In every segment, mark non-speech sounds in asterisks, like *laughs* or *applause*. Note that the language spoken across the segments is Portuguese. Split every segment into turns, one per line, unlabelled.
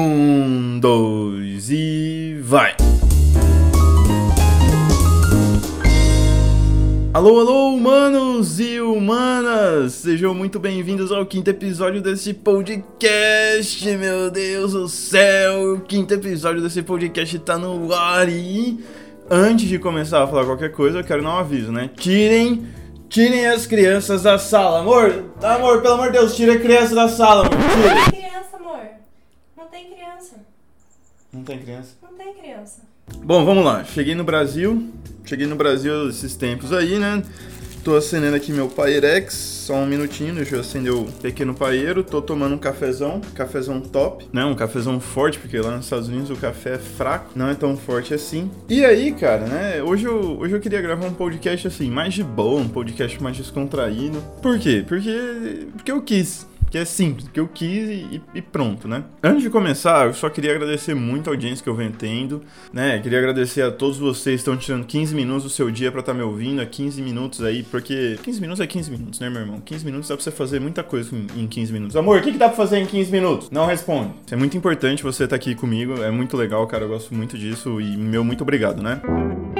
Um, dois e vai! Alô, alô, humanos e humanas! Sejam muito bem-vindos ao quinto episódio desse podcast, meu Deus do céu! O quinto episódio desse podcast tá no ar e... Antes de começar a falar qualquer coisa, eu quero dar um aviso, né? Tirem, tirem as crianças da sala, amor! Amor, pelo amor de Deus, tira a criança da sala, amor! Tira.
Não tem criança, amor. Não tem criança.
Não tem criança?
Não tem criança.
Bom, vamos lá. Cheguei no Brasil. Cheguei no Brasil esses tempos aí, né? Tô acendendo aqui meu Pyrex, só um minutinho, deixa eu acender o pequeno paeiro. Tô tomando um cafezão, cafezão top, né? Um cafezão forte, porque lá nos Estados Unidos o café é fraco, não é tão forte assim. E aí, cara, né? Hoje eu, hoje eu queria gravar um podcast assim, mais de boa, um podcast mais descontraído. Por quê? Porque, porque eu quis que é simples, que eu quis e, e, pronto, né? Antes de começar, eu só queria agradecer muito a audiência que eu venho tendo, né? Queria agradecer a todos vocês que estão tirando 15 minutos do seu dia para estar tá me ouvindo, é 15 minutos aí, porque 15 minutos é 15 minutos, né, meu irmão? 15 minutos dá pra você fazer muita coisa em, em 15 minutos. Amor, o que, que dá pra fazer em 15 minutos? Não responde. É muito importante você estar tá aqui comigo, é muito legal, cara, eu gosto muito disso e meu muito obrigado, né? Então,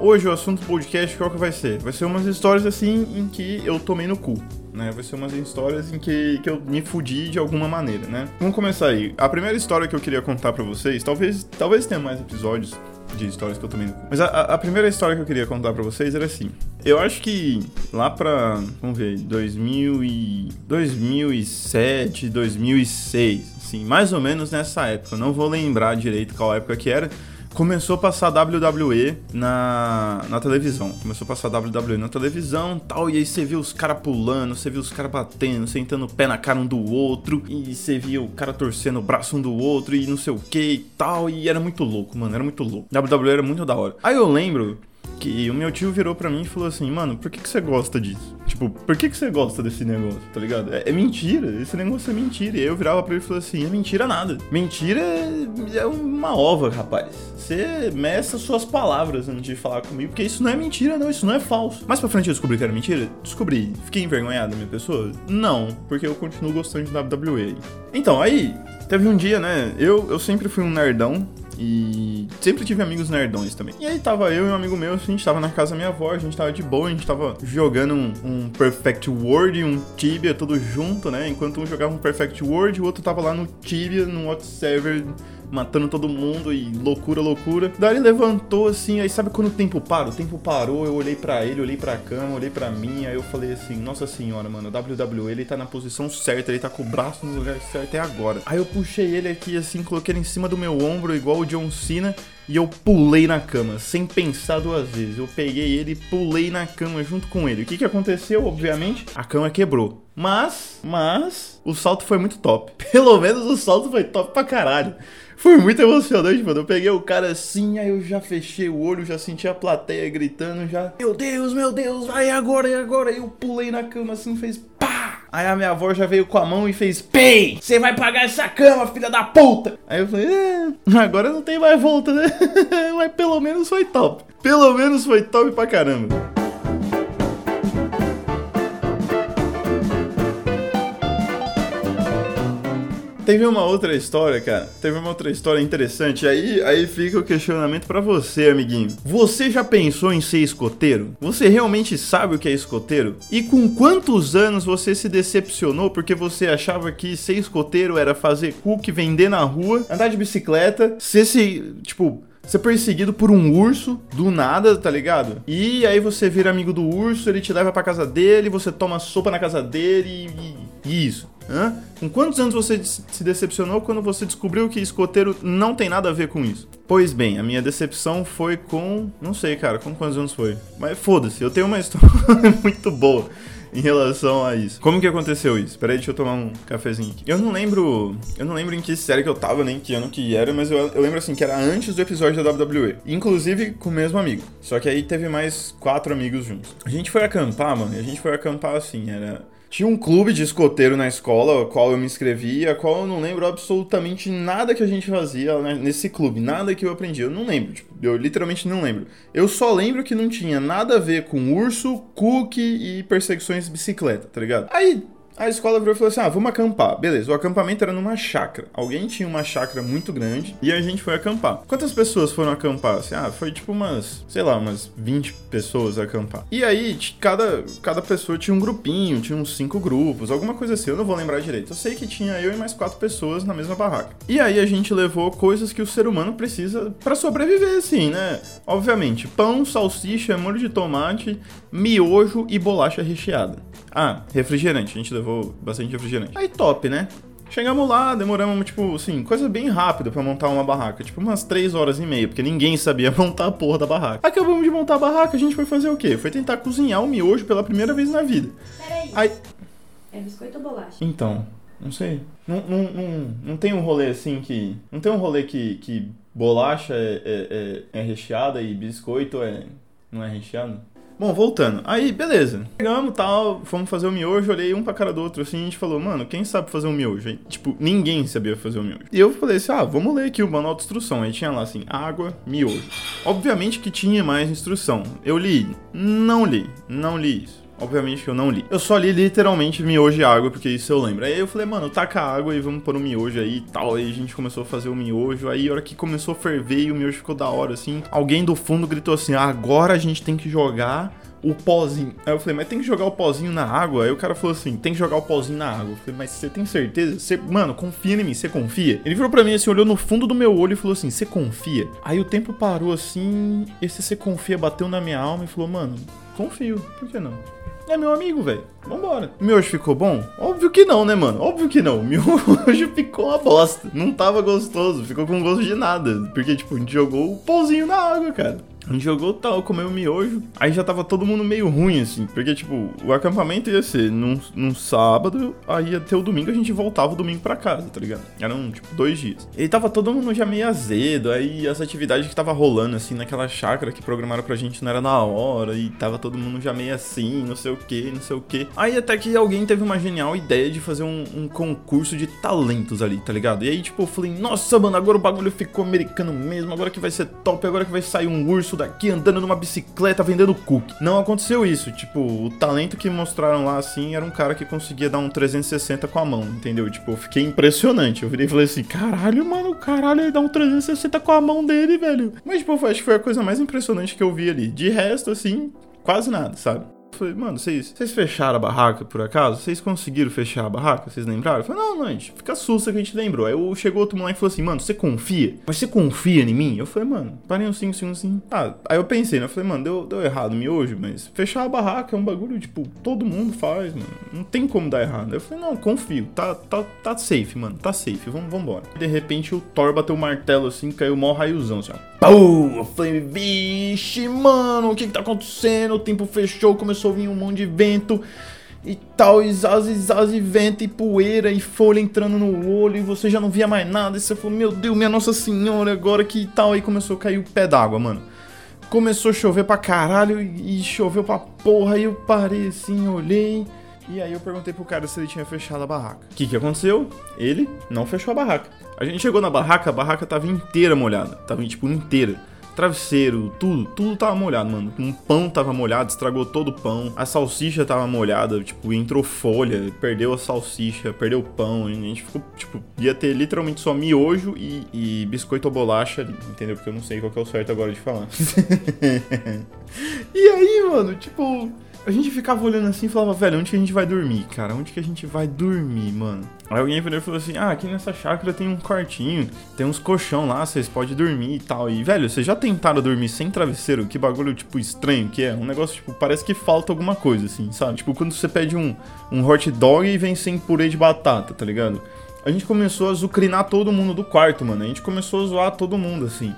hoje o assunto do podcast qual que vai ser? Vai ser umas histórias assim em que eu tomei no cu. Né? Vai ser umas histórias em que, que eu me fudi de alguma maneira, né? Vamos começar aí. A primeira história que eu queria contar pra vocês, talvez, talvez tenha mais episódios de histórias que eu tomei no cu. Mas a, a primeira história que eu queria contar pra vocês era assim. Eu acho que lá pra, vamos ver, 2000 e, 2007, 2006, assim, mais ou menos nessa época. Eu não vou lembrar direito qual época que era, começou a passar WWE na, na televisão. Começou a passar WWE na televisão tal. E aí você viu os caras pulando, você viu os caras batendo, sentando o pé na cara um do outro. E você via o cara torcendo o braço um do outro e não sei o que e tal. E era muito louco, mano. Era muito louco. WWE era muito da hora. Aí eu lembro que o meu tio virou pra mim e falou assim, mano, por que, que você gosta disso? Tipo, por que, que você gosta desse negócio, tá ligado? É, é mentira, esse negócio é mentira. E aí eu virava pra ele e falei assim, é mentira nada. Mentira é, é uma ova, rapaz. Você meça suas palavras antes de falar comigo, porque isso não é mentira, não, isso não é falso. Mais pra frente eu descobri que era mentira? Descobri. Fiquei envergonhado minha pessoa? Não, porque eu continuo gostando de WWE. Então, aí, teve um dia, né? Eu, eu sempre fui um nerdão, e sempre tive amigos nerdões também. E aí tava eu e um amigo meu, a gente tava na casa da minha avó, a gente tava de boa, a gente tava jogando um, um Perfect World e um Tibia tudo junto, né? Enquanto um jogava um Perfect World, o outro tava lá no Tibia, no outro server matando todo mundo e loucura, loucura. Daí ele levantou assim, aí sabe quando o tempo para? O tempo parou, eu olhei para ele, olhei pra cama, olhei para mim, aí eu falei assim, nossa senhora, mano, WWE ele tá na posição certa, ele tá com o braço no lugar certo até agora. Aí eu puxei ele aqui assim, coloquei ele em cima do meu ombro, igual o John Cena, e eu pulei na cama, sem pensar duas vezes. Eu peguei ele e pulei na cama junto com ele. O que que aconteceu? Obviamente, a cama quebrou. Mas, mas, o salto foi muito top. *laughs* Pelo menos o salto foi top pra caralho. Foi muito emocionante, mano. Eu peguei o cara assim, aí eu já fechei o olho, já senti a plateia gritando, já. Meu Deus, meu Deus, vai agora, e agora? Aí eu pulei na cama assim, fez pá! Aí a minha avó já veio com a mão e fez Pei! Você vai pagar essa cama, filha da puta! Aí eu falei, é, agora não tem mais volta, né? *laughs* Mas pelo menos foi top. Pelo menos foi top pra caramba. Teve uma outra história, cara. Teve uma outra história interessante. Aí, aí fica o questionamento para você, amiguinho. Você já pensou em ser escoteiro? Você realmente sabe o que é escoteiro? E com quantos anos você se decepcionou porque você achava que ser escoteiro era fazer cookie, vender na rua, andar de bicicleta, ser se, tipo, ser perseguido por um urso do nada, tá ligado? E aí você vira amigo do urso, ele te leva pra casa dele, você toma sopa na casa dele e, e isso. Hã? Com quantos anos você se decepcionou quando você descobriu que escoteiro não tem nada a ver com isso? Pois bem, a minha decepção foi com. Não sei, cara, com quantos anos foi? Mas foda-se, eu tenho uma *laughs* história muito boa em relação a isso. Como que aconteceu isso? Peraí, deixa eu tomar um cafezinho aqui. Eu não lembro. Eu não lembro em que série que eu tava, nem que ano que era, mas eu, eu lembro assim que era antes do episódio da WWE. Inclusive com o mesmo amigo. Só que aí teve mais quatro amigos juntos. A gente foi acampar, mano, e a gente foi acampar assim, era Tinha um clube de escoteiro na escola, ao qual eu me inscrevi, a qual eu não lembro absolutamente nada que a gente fazia né, nesse clube, nada que eu aprendi. Eu não lembro, tipo, eu literalmente não lembro. Eu só lembro que não tinha nada a ver com urso, cookie e perseguições de bicicleta, tá ligado? Aí a escola virou e falou assim: ah, vamos acampar. Beleza, o acampamento era numa chácara. Alguém tinha uma chácara muito grande e a gente foi acampar. Quantas pessoas foram acampar? Assim, ah, foi tipo umas, sei lá, umas 20 pessoas acampar. E aí, cada, cada pessoa tinha um grupinho, tinha uns cinco grupos, alguma coisa assim, eu não vou lembrar direito. Eu sei que tinha eu e mais quatro pessoas na mesma barraca. E aí a gente levou coisas que o ser humano precisa para sobreviver, assim, né? Obviamente, pão, salsicha, molho de tomate, miojo e bolacha recheada. Ah, refrigerante. A gente levou bastante refrigerante. Aí top, né? Chegamos lá, demoramos, tipo, assim, coisa bem rápida para montar uma barraca. Tipo, umas 3 horas e meia, porque ninguém sabia *laughs* montar a porra da barraca. Acabamos de montar a barraca, a gente foi fazer o quê? Foi tentar cozinhar o miojo pela primeira vez na vida.
Peraí.
Aí,
É biscoito ou bolacha?
então, não sei. Não, não, não, não tem um rolê assim que. Não tem um rolê que, que bolacha é, é, é, é recheada e biscoito é, não é recheado? Bom, voltando. Aí, beleza. Chegamos tal, fomos fazer o miojo, olhei um pra cara do outro assim, e a gente falou, mano, quem sabe fazer um miojo? Aí, tipo, ninguém sabia fazer o miojo. E eu falei assim, ah, vamos ler aqui o manual de instrução. Aí tinha lá assim, água, miojo. Obviamente que tinha mais instrução. Eu li? Não li. Não li isso. Obviamente que eu não li. Eu só li literalmente miojo e água, porque isso eu lembro. Aí eu falei, mano, taca água e vamos pôr um miojo aí e tal. Aí a gente começou a fazer o miojo. Aí a hora que começou a ferver e o miojo ficou da hora, assim. Alguém do fundo gritou assim: ah, agora a gente tem que jogar o pozinho. Aí eu falei, mas tem que jogar o pozinho na água? Aí o cara falou assim: tem que jogar o pozinho na água. Eu falei, mas você tem certeza? Você, mano, confia em mim, você confia? Ele virou pra mim assim, olhou no fundo do meu olho e falou assim: você confia? Aí o tempo parou assim, esse você confia bateu na minha alma e falou, mano, confio, por que não? É meu amigo, velho. Vambora. Miojo ficou bom? Óbvio que não, né, mano? Óbvio que não. *laughs* Miojo ficou uma bosta. Não tava gostoso. Ficou com gosto de nada. Porque, tipo, a gente jogou o pãozinho na água, cara. A gente jogou tal, comeu miojo. Aí já tava todo mundo meio ruim, assim. Porque, tipo, o acampamento ia ser num, num sábado, aí ter o domingo, a gente voltava o domingo pra casa, tá ligado? Eram, tipo, dois dias. E tava todo mundo já meio azedo. Aí as atividades que tava rolando, assim, naquela chácara que programaram pra gente não era na hora. E tava todo mundo já meio assim, não sei o que, não sei o que. Aí até que alguém teve uma genial ideia de fazer um, um concurso de talentos ali, tá ligado? E aí, tipo, eu falei, nossa, mano, agora o bagulho ficou americano mesmo, agora que vai ser top, agora que vai sair um urso daqui andando numa bicicleta vendendo cookie. Não aconteceu isso. Tipo, o talento que mostraram lá assim era um cara que conseguia dar um 360 com a mão, entendeu? Tipo, eu fiquei impressionante. Eu virei e falei assim: caralho, mano, caralho, ele dá um 360 com a mão dele, velho. Mas, tipo, acho que foi a coisa mais impressionante que eu vi ali. De resto, assim, quase nada, sabe? Falei, mano, vocês, fecharam a barraca por acaso? Vocês conseguiram fechar a barraca? Vocês lembraram? Eu falei, não, não, a gente fica sussa que a gente lembrou. Aí chegou outro moleque e falou assim, mano, você confia? Mas você confia em mim? Eu falei, mano, parei uns 5 segundos assim. Ah, aí eu pensei, né? Eu falei, mano, deu, deu errado miojo, mas fechar a barraca é um bagulho, tipo, todo mundo faz, mano. Não tem como dar errado. Eu falei, não, confio, tá, tá, tá safe, mano, tá safe, vamos, vambora. De repente o Thor bateu o martelo assim, caiu o maior raiozão, assim, ó. Pum! Eu falei, vixe, mano, o que que tá acontecendo? O tempo fechou, começou a vir um monte de vento e tal, e zaz, e zaz, e vento, e poeira, e folha entrando no olho, e você já não via mais nada, e você falou, meu Deus, minha Nossa Senhora, agora que tal, aí começou a cair o pé d'água, mano. Começou a chover pra caralho, e choveu pra porra, e eu parei assim, olhei, e aí eu perguntei pro cara se ele tinha fechado a barraca. O que que aconteceu? Ele não fechou a barraca. A gente chegou na barraca, a barraca tava inteira molhada, tava tipo inteira travesseiro, tudo, tudo tava molhado, mano. Um pão tava molhado, estragou todo o pão. A salsicha tava molhada, tipo, entrou folha, perdeu a salsicha, perdeu o pão. A gente ficou, tipo, ia ter literalmente só miojo e, e biscoito ou bolacha entendeu? Porque eu não sei qual que é o certo agora de falar. *laughs* e aí, mano, tipo, a gente ficava olhando assim e falava, velho, onde que a gente vai dormir, cara? Onde que a gente vai dormir, mano? Aí alguém e falou assim: Ah, aqui nessa chácara tem um quartinho, tem uns colchão lá, vocês podem dormir e tal. E, velho, vocês já tentaram dormir sem travesseiro? Que bagulho, tipo, estranho que é. Um negócio, tipo, parece que falta alguma coisa, assim, sabe? Tipo, quando você pede um, um hot dog e vem sem purê de batata, tá ligado? A gente começou a zucrinar todo mundo do quarto, mano. A gente começou a zoar todo mundo, assim.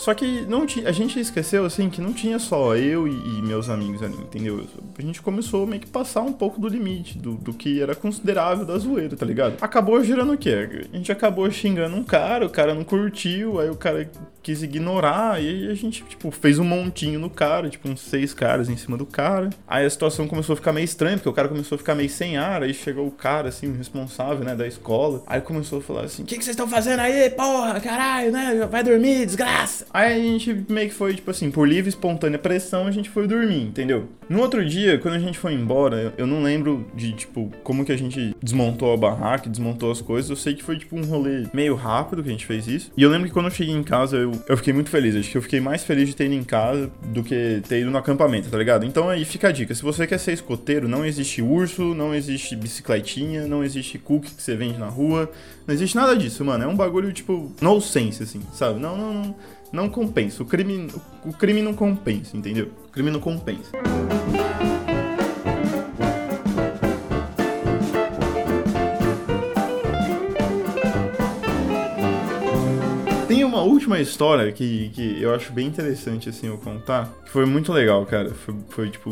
Só que não a gente esqueceu, assim, que não tinha só eu e, e, meus amigos ali, entendeu? A gente começou meio que passar um pouco do limite, do, do que era considerável da zoeira, tá ligado? Acabou gerando o quê? A gente acabou xingando um cara, o cara não curtiu, aí o cara quis ignorar, e a gente, tipo, fez um montinho no cara, tipo, uns seis caras em cima do cara. Aí a situação começou a ficar meio estranha, porque o cara começou a ficar meio sem ar, aí chegou o cara, assim, o responsável, né, da escola. Aí começou a falar assim: O que, que vocês estão fazendo aí, porra, caralho, né? Vai dormir, desgraça. Aí a gente meio que foi, tipo assim, por livre espontânea pressão, a gente foi dormir, entendeu? No outro dia, quando a gente foi embora, eu não lembro de, tipo, como que a gente desmontou a barraca, desmontou as coisas. Eu sei que foi, tipo, um rolê meio rápido que a gente fez isso. E eu lembro que quando eu cheguei em casa, eu, eu fiquei muito feliz. Acho que eu fiquei mais feliz de ter ido em casa do que ter ido no acampamento, tá ligado? Então aí fica a dica. Se você quer ser escoteiro, não existe urso, não existe bicicletinha, não existe cookie que você vende na rua. Não existe nada disso, mano. É um bagulho, tipo, no sense, assim, sabe? Não, não, não, não compensa. O crime, o crime não compensa, entendeu? O crime não compensa. Tem uma última história que, que eu acho bem interessante, assim, eu contar, que foi muito legal, cara. Foi, foi tipo,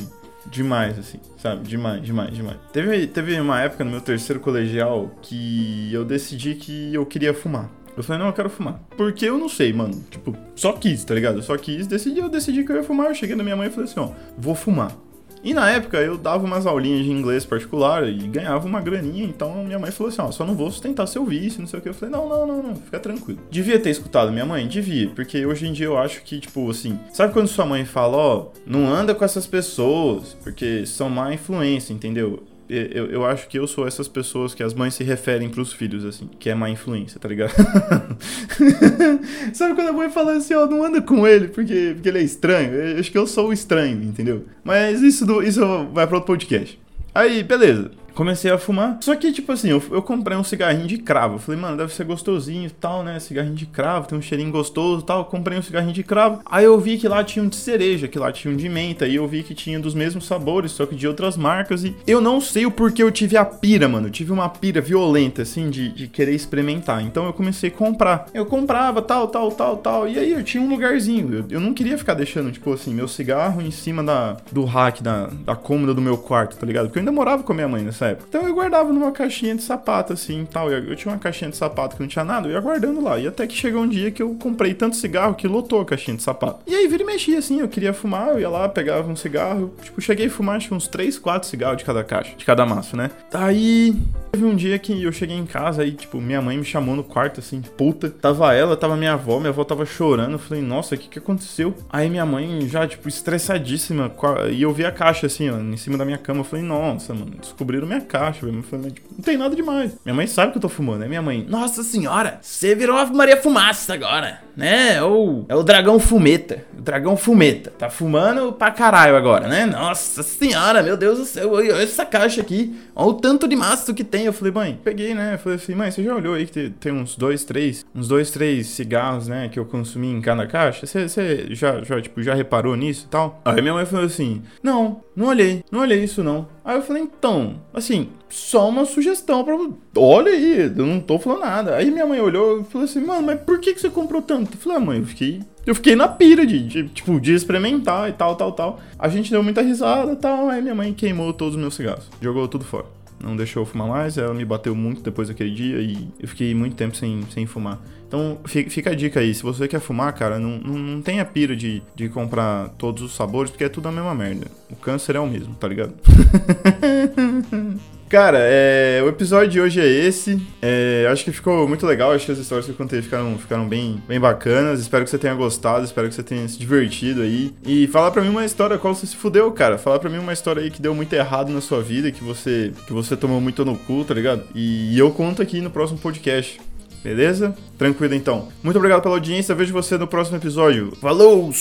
demais, assim, sabe? Demais, demais, demais. Teve, teve uma época no meu terceiro colegial que eu decidi que eu queria fumar. Eu falei, não, eu quero fumar. Porque eu não sei, mano. Tipo, só quis, tá ligado? Eu só quis, decidi, eu decidi que eu ia fumar. Eu cheguei na minha mãe e falei assim, ó, vou fumar. E na época eu dava umas aulinhas de inglês particular e ganhava uma graninha, então minha mãe falou assim: ó, só não vou sustentar seu vício, não sei o que. Eu falei: não, não, não, não, fica tranquilo. Devia ter escutado minha mãe? Devia, porque hoje em dia eu acho que, tipo, assim, sabe quando sua mãe fala: ó, não anda com essas pessoas, porque são má influência, entendeu? Eu, eu acho que eu sou essas pessoas que as mães se referem pros filhos, assim, que é má influência, tá ligado? *laughs* Sabe quando a mãe fala assim, ó, não anda com ele porque, porque ele é estranho? Eu acho que eu sou o estranho, entendeu? Mas isso, do, isso vai para outro podcast. Aí, beleza comecei a fumar. Só que, tipo assim, eu, eu comprei um cigarrinho de cravo. Falei, mano, deve ser gostosinho e tal, né? Cigarrinho de cravo, tem um cheirinho gostoso e tal. Comprei um cigarrinho de cravo. Aí eu vi que lá tinha um de cereja, que lá tinha um de menta. E eu vi que tinha dos mesmos sabores, só que de outras marcas. E eu não sei o porquê eu tive a pira, mano. Eu tive uma pira violenta, assim, de, de querer experimentar. Então eu comecei a comprar. Eu comprava tal, tal, tal, tal. E aí eu tinha um lugarzinho. Eu, eu não queria ficar deixando, tipo assim, meu cigarro em cima da, do rack, da, da cômoda do meu quarto, tá ligado? Porque eu ainda morava com a minha mãe nessa época. Então eu guardava numa caixinha de sapato, assim, tal. Eu, tinha uma caixinha de sapato que não tinha nada, eu ia guardando lá. E até que chegou um dia que eu comprei tanto cigarro que lotou a caixinha de sapato. E aí vira e mexia, assim, eu queria fumar, eu ia lá, pegava um cigarro. Tipo, cheguei a fumar, acho, uns 3, 4 cigarros de cada caixa, de cada maço, né? Daí, teve um dia que eu cheguei em casa aí, tipo, minha mãe me chamou no quarto, assim, puta. Tava ela, tava minha avó, minha avó tava chorando. Eu falei, nossa, o que que aconteceu? Aí minha mãe já, tipo, estressadíssima. E eu vi a caixa, assim, ó, em cima da minha cama. Eu falei, nossa, mano, descobriram minha caixa caixa, velho. Falei, tipo, não tem nada demais. Minha mãe sabe que eu tô fumando, né? Minha mãe, nossa senhora, você virou uma Maria Fumaça agora, né? Ou é o dragão fumeta. O dragão fumeta. Tá fumando pra caralho agora, né? Nossa senhora, meu Deus do céu, olha essa caixa aqui. Olha o tanto de maço que tem. Eu falei, mãe, peguei, né? Eu falei assim, mãe, você já olhou aí que tem, tem uns dois, três, uns dois, três cigarros, né? Que eu consumi em cada caixa? Você, você já, já, tipo, já reparou nisso e tal? Aí minha mãe falou assim, não, não olhei, não olhei isso não. Aí eu falei, então, assim, só uma sugestão pra. Olha aí, eu não tô falando nada. Aí minha mãe olhou e falou assim, mano, mas por que, que você comprou tanto? Eu falei, ah, mãe, eu fiquei. Eu fiquei na pira de, de, tipo, de experimentar e tal, tal, tal. A gente deu muita risada e tal. Aí minha mãe queimou todos os meus cigarros. Jogou tudo fora. Não deixou eu fumar mais. Ela me bateu muito depois daquele dia e eu fiquei muito tempo sem, sem fumar. Então fica a dica aí, se você quer fumar, cara, não, não, não tenha pira de, de comprar todos os sabores, porque é tudo a mesma merda. O câncer é o mesmo, tá ligado? *laughs* Cara, é, o episódio de hoje é esse. É, acho que ficou muito legal. Acho que as histórias que eu contei ficaram, ficaram bem, bem bacanas. Espero que você tenha gostado. Espero que você tenha se divertido aí. E falar pra mim uma história qual você se fudeu, cara. Falar pra mim uma história aí que deu muito errado na sua vida, que você, que você tomou muito no cu, tá ligado? E, e eu conto aqui no próximo podcast. Beleza? Tranquilo então. Muito obrigado pela audiência. Vejo você no próximo episódio. Falou!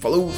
Falou!